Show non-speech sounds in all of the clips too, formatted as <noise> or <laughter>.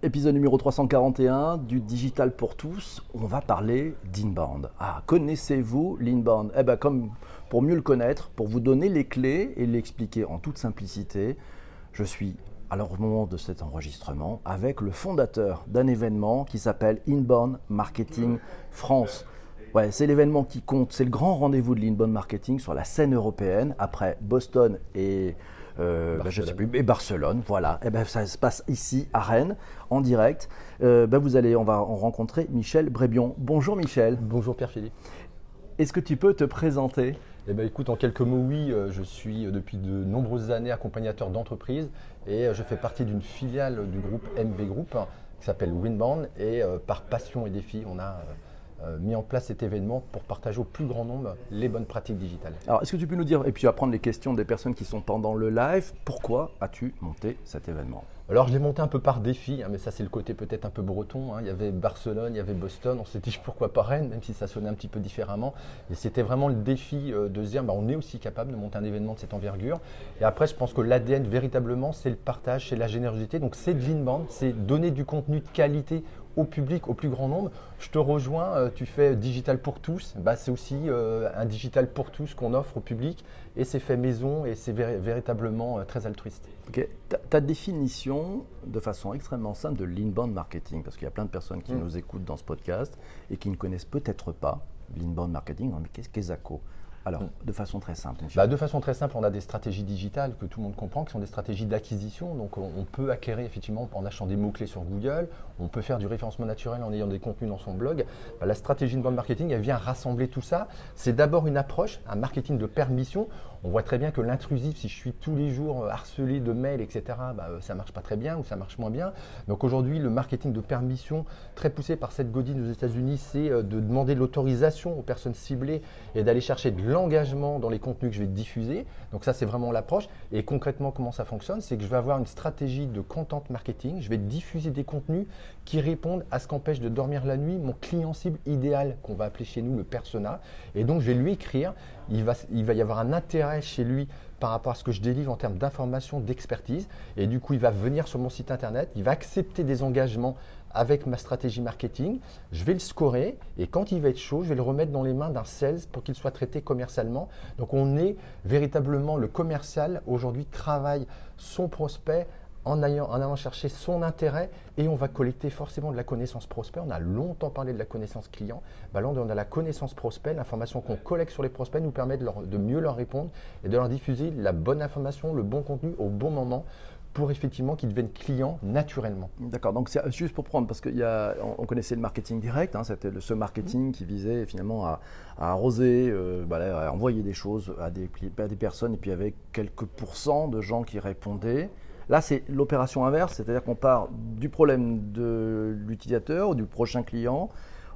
Épisode numéro 341 du Digital pour tous. On va parler d'inbound. Ah, connaissez-vous l'inbound? Eh bien, comme pour mieux le connaître, pour vous donner les clés et l'expliquer en toute simplicité, je suis alors au moment de cet enregistrement avec le fondateur d'un événement qui s'appelle Inbound Marketing France. Ouais, c'est l'événement qui compte, c'est le grand rendez-vous de l'inbound marketing sur la scène européenne après Boston et euh, bah, je sais plus, et Barcelone, voilà. Et eh ben, ça se passe ici à Rennes, en direct. Euh, ben, vous allez, on va en rencontrer Michel Brébion. Bonjour Michel. Bonjour Pierre-Philippe. Est-ce que tu peux te présenter? Eh ben, écoute, en quelques mots, oui, euh, je suis depuis de nombreuses années accompagnateur d'entreprise et je fais partie d'une filiale du groupe MV Group qui s'appelle Winbound et par passion et défi, on a euh, mis en place cet événement pour partager au plus grand nombre les bonnes pratiques digitales. Alors, est-ce que tu peux nous dire, et puis apprendre les questions des personnes qui sont pendant le live, pourquoi as-tu monté cet événement? Alors je l'ai monté un peu par défi, hein, mais ça c'est le côté peut-être un peu breton. Hein. Il y avait Barcelone, il y avait Boston, on s'est dit <laughs> pourquoi pas Rennes, même si ça sonnait un petit peu différemment. Et c'était vraiment le défi euh, de se dire bah, on est aussi capable de monter un événement de cette envergure. Et après je pense que l'ADN véritablement c'est le partage, c'est la générosité. Donc c'est de l'inbound, c'est donner du contenu de qualité au public, au plus grand nombre. Je te rejoins, euh, tu fais digital pour tous, bah, c'est aussi euh, un digital pour tous qu'on offre au public et c'est fait maison et c'est véritablement euh, très altruiste. Ta, définition de façon extrêmement simple de l'inbound marketing, parce qu'il y a plein de personnes qui mm. nous écoutent dans ce podcast et qui ne connaissent peut-être pas l'inbound marketing, mais qu'est-ce qu'est ZACO? Alors, mm. de façon très simple. Bah, de façon très simple, on a des stratégies digitales que tout le monde comprend, qui sont des stratégies d'acquisition. Donc, on, peut acquérir effectivement en achetant des mots-clés sur Google. On peut faire du référencement naturel en ayant des contenus dans son blog. Bah, la stratégie de bande marketing, elle vient rassembler tout ça. C'est d'abord une approche, un marketing de permission. On voit très bien que l'intrusif, si je suis tous les jours euh, harcelé de mails, etc., bah, euh, ça ne marche pas très bien ou ça marche moins bien. Donc aujourd'hui, le marketing de permission, très poussé par cette Godin aux États-Unis, c'est euh, de demander l'autorisation aux personnes ciblées et d'aller chercher de l'engagement dans les contenus que je vais diffuser. Donc ça, c'est vraiment l'approche. Et concrètement, comment ça fonctionne C'est que je vais avoir une stratégie de content marketing. Je vais diffuser des contenus qui répondent à ce qu'empêche de dormir la nuit mon client cible idéal, qu'on va appeler chez nous le persona. Et donc, je vais lui écrire. Il va, il va y avoir un intérêt chez lui par rapport à ce que je délivre en termes d'information, d'expertise. Et du coup, il va venir sur mon site internet, il va accepter des engagements avec ma stratégie marketing, je vais le scorer et quand il va être chaud, je vais le remettre dans les mains d'un sales pour qu'il soit traité commercialement. Donc on est véritablement le commercial aujourd'hui travaille son prospect en allant, chercher son intérêt et on va collecter forcément de la connaissance prospect. On a longtemps parlé de la connaissance client. Bah là, on a la connaissance prospect. L'information qu'on collecte sur les prospects nous permet de mieux leur répondre et de leur diffuser la bonne information, le bon contenu au bon moment pour effectivement qu'ils deviennent clients naturellement. D'accord, donc c'est juste pour prendre, parce qu'on on connaissait le marketing direct, hein, c'était ce marketing qui visait finalement à, arroser, euh, bah à envoyer des choses à des, à des personnes, et puis avec quelques pourcents de gens qui répondaient. Là, c'est l'opération inverse, c'est-à-dire qu'on part du problème de l'utilisateur ou du prochain client,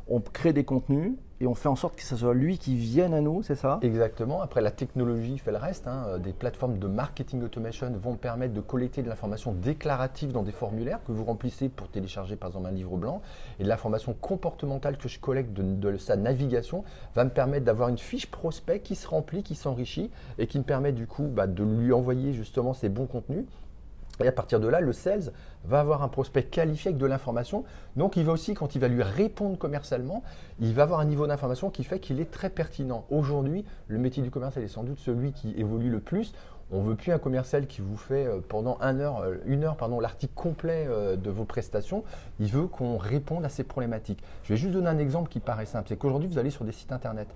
on crée des contenus et on fait en sorte que ce soit lui qui vienne à nous, c'est ça? Exactement. Après, la technologie fait le reste. Hein. Des plateformes de marketing automation vont permettre de collecter de l'information déclarative dans des formulaires que vous remplissez pour télécharger par exemple un livre blanc. Et de l'information comportementale que je collecte de, sa navigation va me permettre d'avoir une fiche prospect qui se remplit, qui s'enrichit et qui me permet du coup bah, de lui envoyer justement ces bons contenus et à partir de là, le sales va avoir un prospect qualifié avec de l'information. Donc il va aussi, quand il va lui répondre commercialement, il va avoir un niveau d'information qui fait qu'il est très pertinent. Aujourd'hui, le métier du commercial est sans doute celui qui évolue le plus. On ne veut plus un commercial qui vous fait euh, pendant heure, euh, une heure l'article complet euh, de vos prestations. Il veut qu'on réponde à ces problématiques. Je vais juste donner un exemple qui paraît simple. C'est qu'aujourd'hui, vous allez sur des sites internet.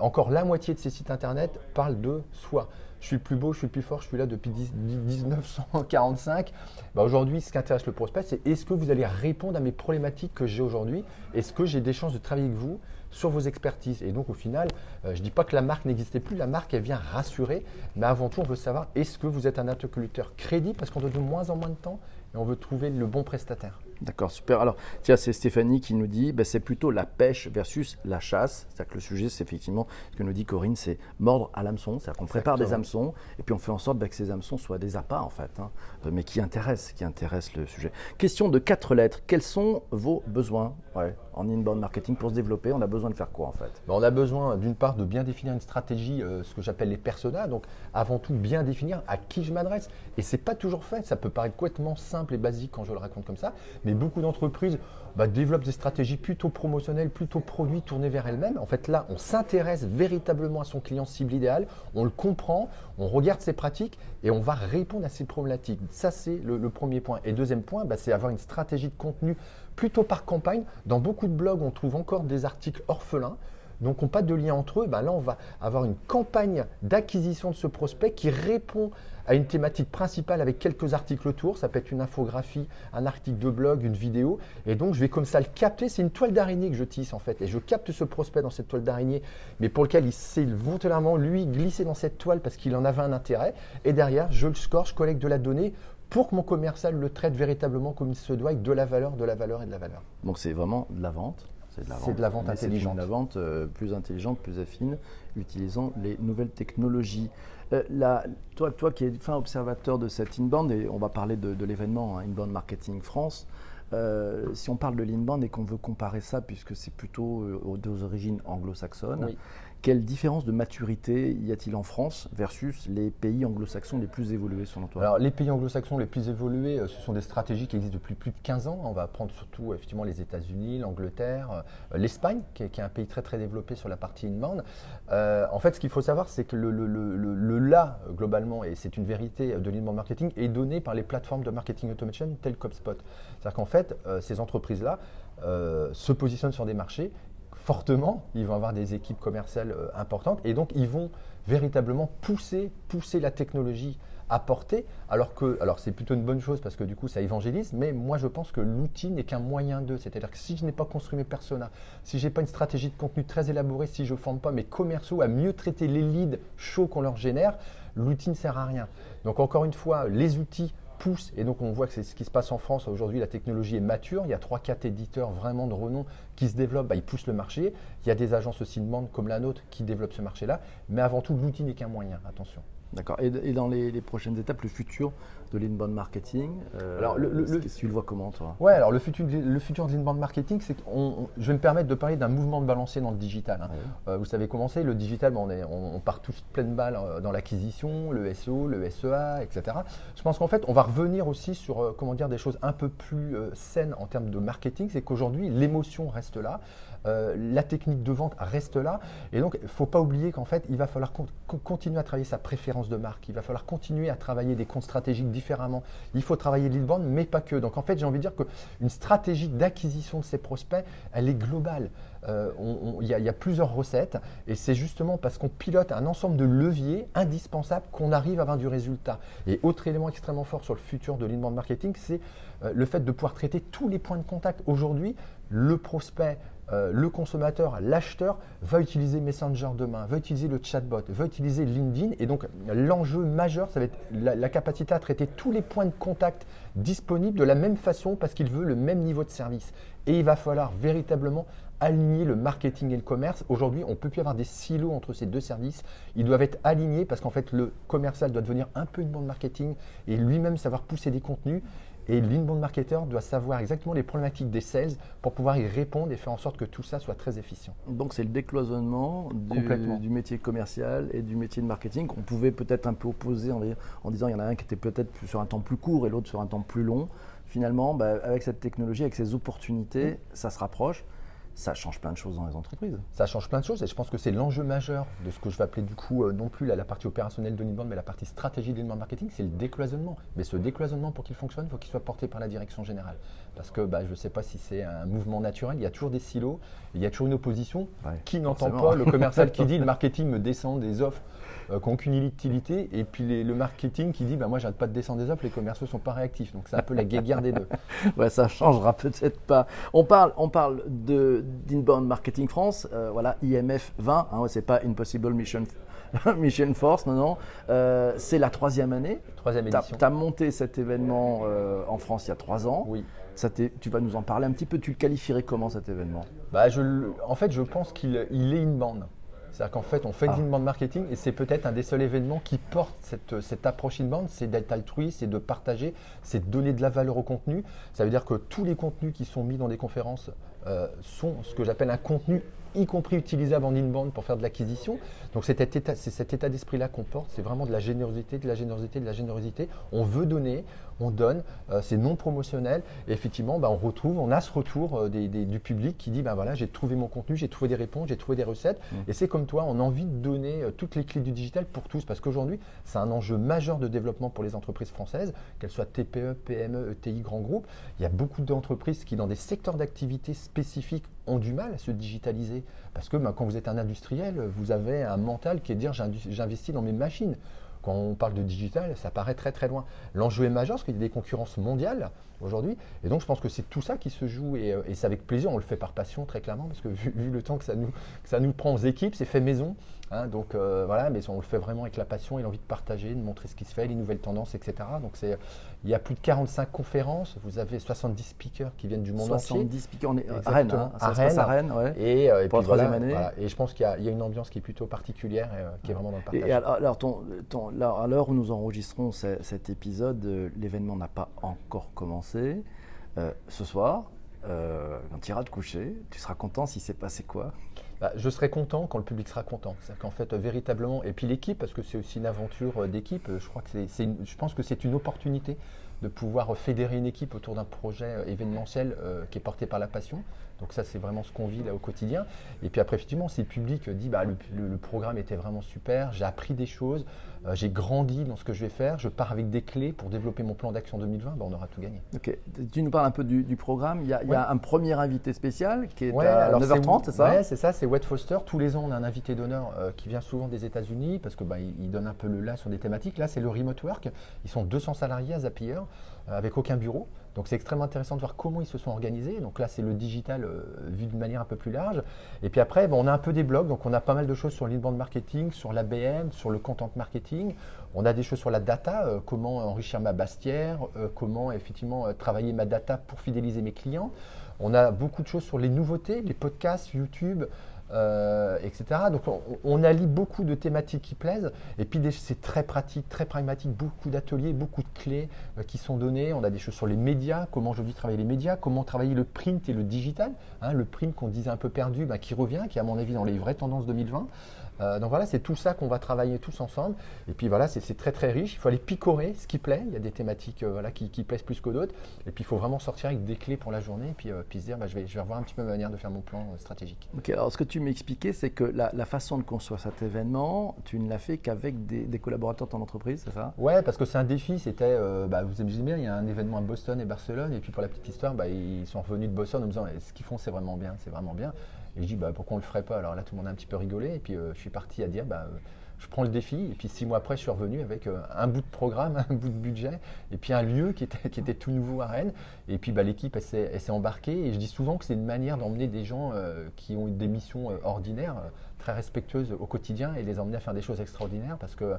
encore la moitié de ces sites internet parlent de soi je suis le plus beau, je suis le plus fort, je suis là depuis 1945. Bah, aujourd'hui, ce qui intéresse le prospect, c'est est-ce que vous allez répondre à mes problématiques que j'ai aujourd'hui? Est-ce que j'ai des chances de travailler avec vous? Sur vos expertises. Et donc, au final, euh, je ne dis pas que la marque n'existait plus, la marque, elle vient rassurer, mais avant tout, on veut savoir est-ce que vous êtes un interlocuteur crédible? Parce qu'on donne de moins en moins de temps et on veut trouver le bon prestataire. D'accord, super. Alors, tiens, c'est Stéphanie qui nous dit, ben, c'est plutôt la pêche versus la chasse. C'est-à-dire que le sujet, c'est effectivement ce que nous dit Corinne, c'est mordre à l'hameçon. C'est-à-dire qu'on prépare des hameçons et puis on fait en sorte ben, que ces hameçons soient des appâts, en fait, hein, euh, mais qui intéressent, qui intéressent le sujet. Question de quatre lettres. Quels sont vos besoins? En inbound marketing pour se développer On a besoin de faire quoi, en fait? Ben, On a besoin, d'une part, de bien définir une stratégie, euh, ce que j'appelle les personas. Donc, avant tout, bien définir à qui je m'adresse. Et c'est pas toujours fait. Ça peut paraître complètement simple simple et basique quand je le raconte comme ça, mais beaucoup d'entreprises bah, développent des stratégies plutôt promotionnelles, plutôt produits tournés vers elles-mêmes. En fait, là, on s'intéresse véritablement à son client cible idéal, on le comprend, on regarde ses pratiques et on va répondre à ses problématiques. Ça, c'est le, premier point. Et deuxième point, bah, c'est avoir une stratégie de contenu plutôt par campagne. Dans beaucoup de blogs, on trouve encore des articles orphelins donc n'ont pas de lien entre eux, ben là on va avoir une campagne d'acquisition de ce prospect qui répond à une thématique principale avec quelques articles autour. Ça peut être une infographie, un article de blog, une vidéo. Et donc je vais comme ça le capter. C'est une toile d'araignée que je tisse en fait. Et je capte ce prospect dans cette toile d'araignée, mais pour lequel il s'est volontairement lui glisser dans cette toile parce qu'il en avait un intérêt. Et derrière, je le score, je collecte de la donnée pour que mon commercial le traite véritablement comme il se doit, avec de la valeur, de la valeur et de la valeur. Donc c'est vraiment de la vente c'est de la vente, intelligente. C'est de la vente euh, plus intelligente, plus affine, utilisant les nouvelles technologies. Euh, toi, toi qui es fin observateur de cette inbound, et on va parler de, l'événement hein, Inbound Marketing France, euh, si on parle de l'inbound et qu'on veut comparer ça, puisque c'est plutôt aux, origines anglo-saxonnes, quelle différence de maturité y a-t-il en France versus les pays anglo-saxons les plus évolués selon toi? Alors les pays anglo-saxons les plus évolués, euh, ce sont des stratégies qui existent depuis plus de 15 ans. On va prendre surtout effectivement les États-Unis, l'Angleterre, euh, l'Espagne, qui, est un pays très très développé sur la partie inbound. Euh, en fait, ce qu'il faut savoir, c'est que le, le, là, globalement, et c'est une vérité de l'inbound marketing, est donné par les plateformes de marketing automation telles qu'HubSpot. C'est-à-dire qu'en fait, ces entreprises-là se positionnent sur des marchés fortement, ils vont avoir des équipes commerciales euh, importantes et donc ils vont véritablement pousser, pousser la technologie à porter, alors que, alors c'est plutôt une bonne chose parce que du coup ça évangélise, mais moi je pense que l'outil n'est qu'un moyen d'eux. C'est-à-dire que si je n'ai pas construit mes personas, si je n'ai pas une stratégie de contenu très élaborée, si je ne forme pas mes commerciaux à mieux traiter les leads chauds qu'on leur génère, l'outil ne sert à rien. Donc encore une fois, les outils pousse, et donc on voit que c'est ce qui se passe en France aujourd'hui, la technologie est mature, il y a 3-4 éditeurs vraiment de renom qui se développent, bah, ils poussent le marché, il y a des agences aussi de demande comme la nôtre qui développent ce marché-là, mais avant tout l'outil n'est qu'un moyen, attention. D'accord. Et, dans les, prochaines étapes, le futur de l'inbound marketing, euh, alors le, le, tu le vois comment toi? Ouais, alors le futur, le futur de l'inbound marketing, c'est que je vais me permettre de parler d'un mouvement de balancier dans le digital. Hein. Euh, vous savez comment c'est, le digital, on, est, on, part tous pleine balle euh, dans l'acquisition, le SEO, le SEA, etc. Je pense qu'en fait, on va revenir aussi sur comment dire des choses un peu plus saines en termes de marketing. C'est qu'aujourd'hui, l'émotion reste là. la technique de vente reste là. Et donc, il ne faut pas oublier qu'en fait, il va falloir continuer à travailler sa préférence de marque. Il va falloir continuer à travailler des comptes stratégiques différemment. Il faut travailler l'inbound, mais pas que. Donc en fait, j'ai envie de dire qu'une stratégie d'acquisition de ces prospects, elle est globale. Euh, il y, a plusieurs recettes et c'est justement parce qu'on pilote un ensemble de leviers indispensables qu'on arrive à avoir du résultat. Et autre élément extrêmement fort sur le futur de l'inbound marketing, c'est euh, le fait de pouvoir traiter tous les points de contact. Aujourd'hui, le prospect, euh, le consommateur, l'acheteur va utiliser Messenger demain, va utiliser le chatbot, va utiliser LinkedIn. Et donc l'enjeu majeur, ça va être la, capacité à traiter tous les points de contact disponibles de la même façon parce qu'il veut le même niveau de service. Et il va falloir véritablement aligner le marketing et le commerce. Aujourd'hui, on ne peut plus avoir des silos entre ces deux services. Ils doivent être alignés parce qu'en fait, le commercial doit devenir un peu une bande marketing et lui-même savoir pousser des contenus. Et l'inbound marketer doit savoir exactement les problématiques des sales pour pouvoir y répondre et faire en sorte que tout ça soit très efficient. Donc c'est le décloisonnement du, métier commercial et du métier de marketing qu'on pouvait peut-être un peu opposer en, en disant il y en a un qui était peut-être sur un temps plus court et l'autre sur un temps plus long. Finalement, bah, avec cette technologie, avec ces opportunités, mmh. ça se rapproche ça change plein de choses dans les entreprises. Ça change plein de choses et je pense que c'est l'enjeu majeur de ce que je vais appeler du coup euh, non plus la, partie opérationnelle de l'inbound mais la partie stratégie de l'inbound marketing, c'est le décloisonnement. Mais ce décloisonnement pour qu'il fonctionne, il faut qu'il soit porté par la direction générale. Parce que bah, je ne sais pas si c'est un mouvement naturel, il y a toujours des silos, il y a toujours une opposition. qui n'entend pas le commercial qui dit <laughs> le marketing me descend des offres euh, qui n'ont aucune utilité, et puis le marketing qui dit bah, moi j'arrête pas de descendre des offres, les commerciaux sont pas réactifs. Donc c'est un peu la guerre des deux. <laughs> ouais, ça changera peut-être pas. On parle, on parle de d'inbound marketing France, euh, voilà IMF 20, hein, c'est pas Impossible Mission <laughs> Mission Force, non, non. Euh, c'est la troisième année. Troisième édition. Tu as, monté cet événement en France il y a trois ans. Oui. Ça tu vas nous en parler un petit peu. Tu le qualifierais comment cet événement? Bah, je, En fait, je pense qu'il il est inbound. C'est-à-dire qu'en fait, on fait ah. inbound marketing et c'est peut-être un des seuls événements qui porte cette, cette approche inbound, c'est d'être altruiste, c'est de partager, c'est de donner de la valeur au contenu. Ça veut dire que tous les contenus qui sont mis dans des conférences euh, sont ce que j'appelle un contenu y compris utilisable en inbound pour faire de l'acquisition. Donc c'est cet état, état d'esprit-là qu'on porte, c'est vraiment de la générosité, de la générosité, de la générosité. On veut donner, on donne, euh, c'est non promotionnel. Et effectivement, bah, on retrouve, on a ce retour euh, du public qui dit ben voilà, j'ai trouvé mon contenu, j'ai trouvé des réponses, j'ai trouvé des recettes. Mmh. Et c'est comme toi, on a envie de donner euh, toutes les clés du digital pour tous, parce qu'aujourd'hui, c'est un enjeu majeur de développement pour les entreprises françaises, qu'elles soient TPE, PME, ETI, grands groupes. Il y a beaucoup d'entreprises qui, dans des secteurs d'activité spécifiques, ont du mal à se digitaliser. Parce que ben, quand vous êtes un industriel, vous avez un mental qui est de dire j'investis dans mes machines. Quand on parle de digital, ça paraît très très loin. L'enjeu est majeur parce qu'il y a des concurrences mondiales aujourd'hui. Et donc je pense que c'est tout ça qui se joue et, euh, c'est avec plaisir, on le fait par passion très clairement parce que vu, le temps que ça nous, que ça nous prend aux équipes, c'est fait maison. Hein, donc euh, voilà, mais on le fait vraiment avec la passion et l'envie de partager, de montrer ce qui se fait, les nouvelles tendances, etc. Donc c'est, il y a plus de 45 conférences, vous avez 70 speakers qui viennent du monde entier. 70 speakers, on est à Rennes, hein, à Rennes, à Rennes ouais. et, euh, et pour la troisième année. et je pense qu'il y, a une ambiance qui est plutôt particulière et qui est vraiment dans le partage. Et alors, ton, ton, à l'heure où nous enregistrons cet épisode, l'événement n'a pas encore commencé. ce soir, quand tu iras te coucher, tu seras content s'il s'est passé quoi? Bah, je serai content quand le public sera content. C'est-à-dire qu'en fait, véritablement, et puis l'équipe, parce que c'est aussi une aventure euh, d'équipe, euh, je, crois que c'est, je pense que c'est une opportunité de pouvoir fédérer une équipe autour d'un projet euh, événementiel qui est porté par la passion. Donc ça, c'est vraiment ce qu'on vit là au quotidien. Et puis après, effectivement, si le public dit bah, le, programme était vraiment super, j'ai appris des choses, euh, j'ai grandi dans ce que je vais faire, je pars avec des clés pour développer mon plan d'action 2020, bah, on aura tout gagné. Ok. Tu nous parles un peu du, programme. Il y, a, un premier invité spécial qui est à 9h30, c'est ça? Oui, c'est ça, c'est Wet Foster. Tous les ans, on a un invité d'honneur euh, qui vient souvent des États-Unis parce qu'il bah, il donne un peu le là sur des thématiques. Là, c'est le remote work. Ils sont 200 salariés à Zapier euh, avec aucun bureau. Donc c'est extrêmement intéressant de voir comment ils se sont organisés. Donc là, c'est le digital euh, vu d'une manière un peu plus large. Et puis après, on a un peu des blogs. Donc on a pas mal de choses sur l'inbound marketing, sur l'ABM, sur le content marketing. On a des choses sur la data, comment enrichir ma bastière, comment effectivement travailler ma data pour fidéliser mes clients. On a beaucoup de choses sur les nouveautés, les podcasts, YouTube, euh, etc. Donc on, allie beaucoup de thématiques qui plaisent, et puis c'est très pratique, très pragmatique, beaucoup d'ateliers, beaucoup de clés euh, qui sont données. On a des choses sur les médias, comment aujourd'hui travailler les médias, comment travailler le print et le digital. Hein, le print qu'on disait un peu perdu, bah, qui revient, qui est à mon avis dans les vraies tendances 2020. Euh, donc voilà, c'est tout ça qu'on va travailler tous ensemble. Et puis voilà, c'est très très riche. Il faut aller picorer ce qui plaît. Il y a des thématiques voilà, qui, plaisent plus que d'autres. Et puis il faut vraiment sortir avec des clés pour la journée. Et puis, puis se dire, bah, je, vais, je vais revoir un petit peu ma manière de faire mon plan stratégique. Ok, alors ce que tu m'expliquais, c'est que la, façon de construire cet événement, tu ne l'as fait qu'avec des, collaborateurs de ton entreprise, c'est ça? Ouais, parce que c'est un défi. C'était, bah, vous imaginez bien, il y a un événement à Boston et Barcelone. Et puis pour la petite histoire, bah, ils sont revenus de Boston en me disant, ce qu'ils font, c'est vraiment bien, c'est vraiment bien? Et je dis, bah, pourquoi on ne le ferait pas? Alors là, tout le monde a un petit peu rigolé. Et puis, euh, je suis parti à dire, bah, euh, je prends le défi. Et puis, six mois après, je suis revenu avec euh, un bout de programme, <laughs> un bout de budget, et puis un lieu qui était, tout nouveau à Rennes. Et puis, bah, l'équipe, s'est embarquée. Et je dis souvent que c'est une manière d'emmener des gens qui ont des missions ordinaires, très respectueuses au quotidien, et les emmener à faire des choses extraordinaires. Parce que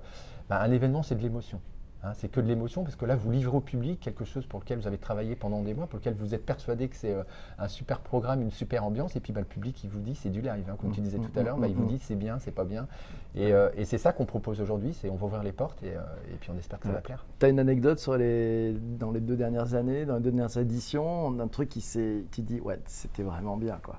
bah, un événement, c'est de l'émotion. Hein, c'est que de l'émotion parce que là, vous livrez au public quelque chose pour lequel vous avez travaillé pendant des mois, pour lequel vous êtes persuadé que c'est euh, un super programme, une super ambiance, et puis bah, le public, il vous dit c'est du live. Hein, comme tu disais tout à l'heure, bah, il vous dit c'est bien, c'est pas bien. Et, euh, c'est ça qu'on propose aujourd'hui, c'est on va ouvrir les portes et, euh, puis on espère que ça va plaire. Tu as une anecdote sur les, dans les deux dernières années, dans les deux dernières éditions, un truc qui dit ouais, c'était vraiment bien quoi.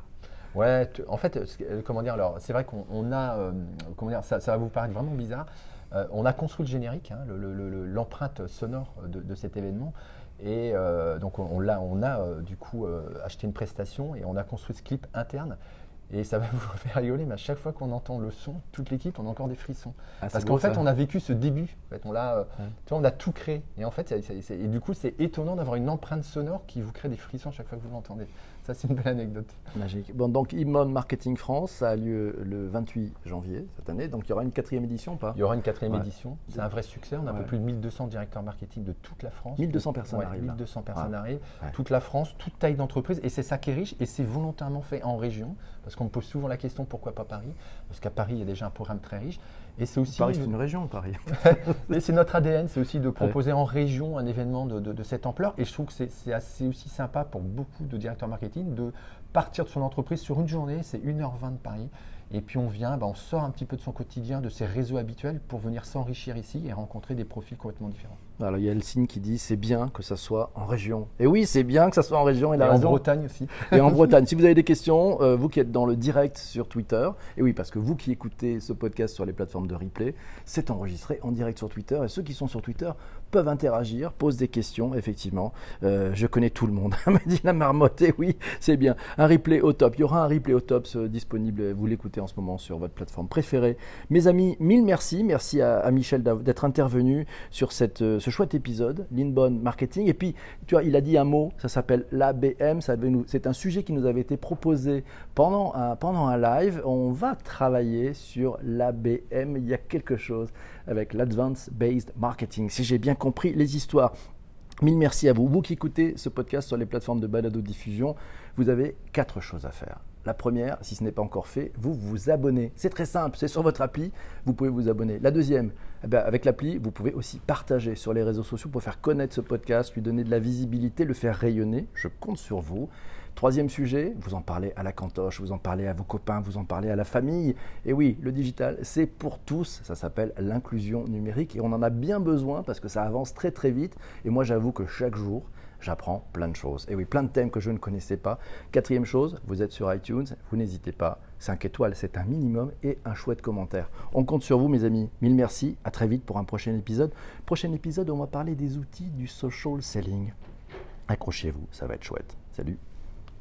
Ouais, en fait, comment dire, alors c'est vrai qu'on a, comment dire, ça, ça va vous paraître vraiment bizarre. Euh, on a construit le générique, hein, l'empreinte sonore de, cet événement. Et euh, donc on, a, on a euh, du coup acheté une prestation et on a construit ce clip interne. Et ça <laughs> va vous faire rigoler, mais à chaque fois qu'on entend le son, toute l'équipe, on a encore des frissons. Ah, Parce qu'en fait, on a vécu ce début. En fait, on, a, on a tout créé. Et en fait, et du coup, c'est étonnant d'avoir une empreinte sonore qui vous crée des frissons à chaque fois que vous l'entendez. Ça, c'est une belle anecdote. Magique. Bon, donc, Immon Marketing France, ça a lieu le 28 janvier cette année. Donc, il y aura une quatrième édition ou pas? Il y aura une quatrième édition. C'est un vrai succès. On a un peu plus de 1200 directeurs marketing de toute la France. 1200 personnes arrivent. 1200 personnes arrivent. Toute la France, toute taille d'entreprise. Et c'est ça qui est riche. Et c'est volontairement fait en région. Parce qu'on me pose souvent la question pourquoi pas Paris? Parce qu'à Paris, il y a déjà un programme très riche. Et c'est aussi. Paris, c'est une région, Paris. <laughs> Mais c'est notre ADN, c'est aussi de proposer en région un événement de, de, cette ampleur. Et je trouve que c'est assez aussi sympa pour beaucoup de directeurs marketing de partir de son entreprise sur une journée, c'est 1h20 de Paris. Et puis on vient, bah, on sort un petit peu de son quotidien, de ses réseaux habituels pour venir s'enrichir ici et rencontrer des profils complètement différents. Alors il y a le signe qui dit c'est bien que ça soit en région. Et oui, c'est bien que ça soit en région. Et, en Bretagne aussi. <laughs> Et en Bretagne. Si vous avez des questions, euh, vous qui êtes dans le direct sur Twitter, et oui, parce que vous qui écoutez ce podcast sur les plateformes de replay, c'est enregistré en direct sur Twitter. Et ceux qui sont sur Twitter, peuvent interagir, posent des questions, effectivement. Euh, je connais tout le monde. <laughs> m'a dit la marmotte, et oui, c'est bien. Un replay au top. Il y aura un replay au top disponible. Vous l'écoutez en ce moment sur votre plateforme préférée. Mes amis, mille merci. Merci à, Michel d'être intervenu sur cette, euh, ce chouette épisode, l'Inbound Marketing. Et puis, tu vois, il a dit un mot, ça s'appelle l'ABM. C'est un sujet qui nous avait été proposé pendant un, pendant un live. On va travailler sur l'ABM. Il y a quelque chose avec l'Advanced Based Marketing. Si j'ai bien compris les histoires. Mille merci à vous. Vous qui écoutez ce podcast sur les plateformes de balado diffusion, vous avez quatre choses à faire. La première, si ce n'est pas encore fait, vous vous abonnez. C'est très simple, c'est sur votre appli, vous pouvez vous abonner. La deuxième, eh avec l'appli, vous pouvez aussi partager sur les réseaux sociaux pour faire connaître ce podcast, lui donner de la visibilité, le faire rayonner. Je compte sur vous. Troisième sujet, vous en parlez à la cantoche, vous en parlez à vos copains, vous en parlez à la famille. Et oui, le digital, c'est pour tous. Ça s'appelle l'inclusion numérique et on en a bien besoin parce que ça avance très très vite. Et moi, j'avoue que chaque jour, j'apprends plein de choses. Et oui, plein de thèmes que je ne connaissais pas. Quatrième chose, vous êtes sur iTunes, vous n'hésitez pas. 5 étoiles, c'est un minimum et un chouette commentaire. On compte sur vous, mes amis. Mille merci. À très vite pour un prochain épisode. Prochain épisode, on va parler des outils du social selling. Accrochez-vous, ça va être chouette. Salut.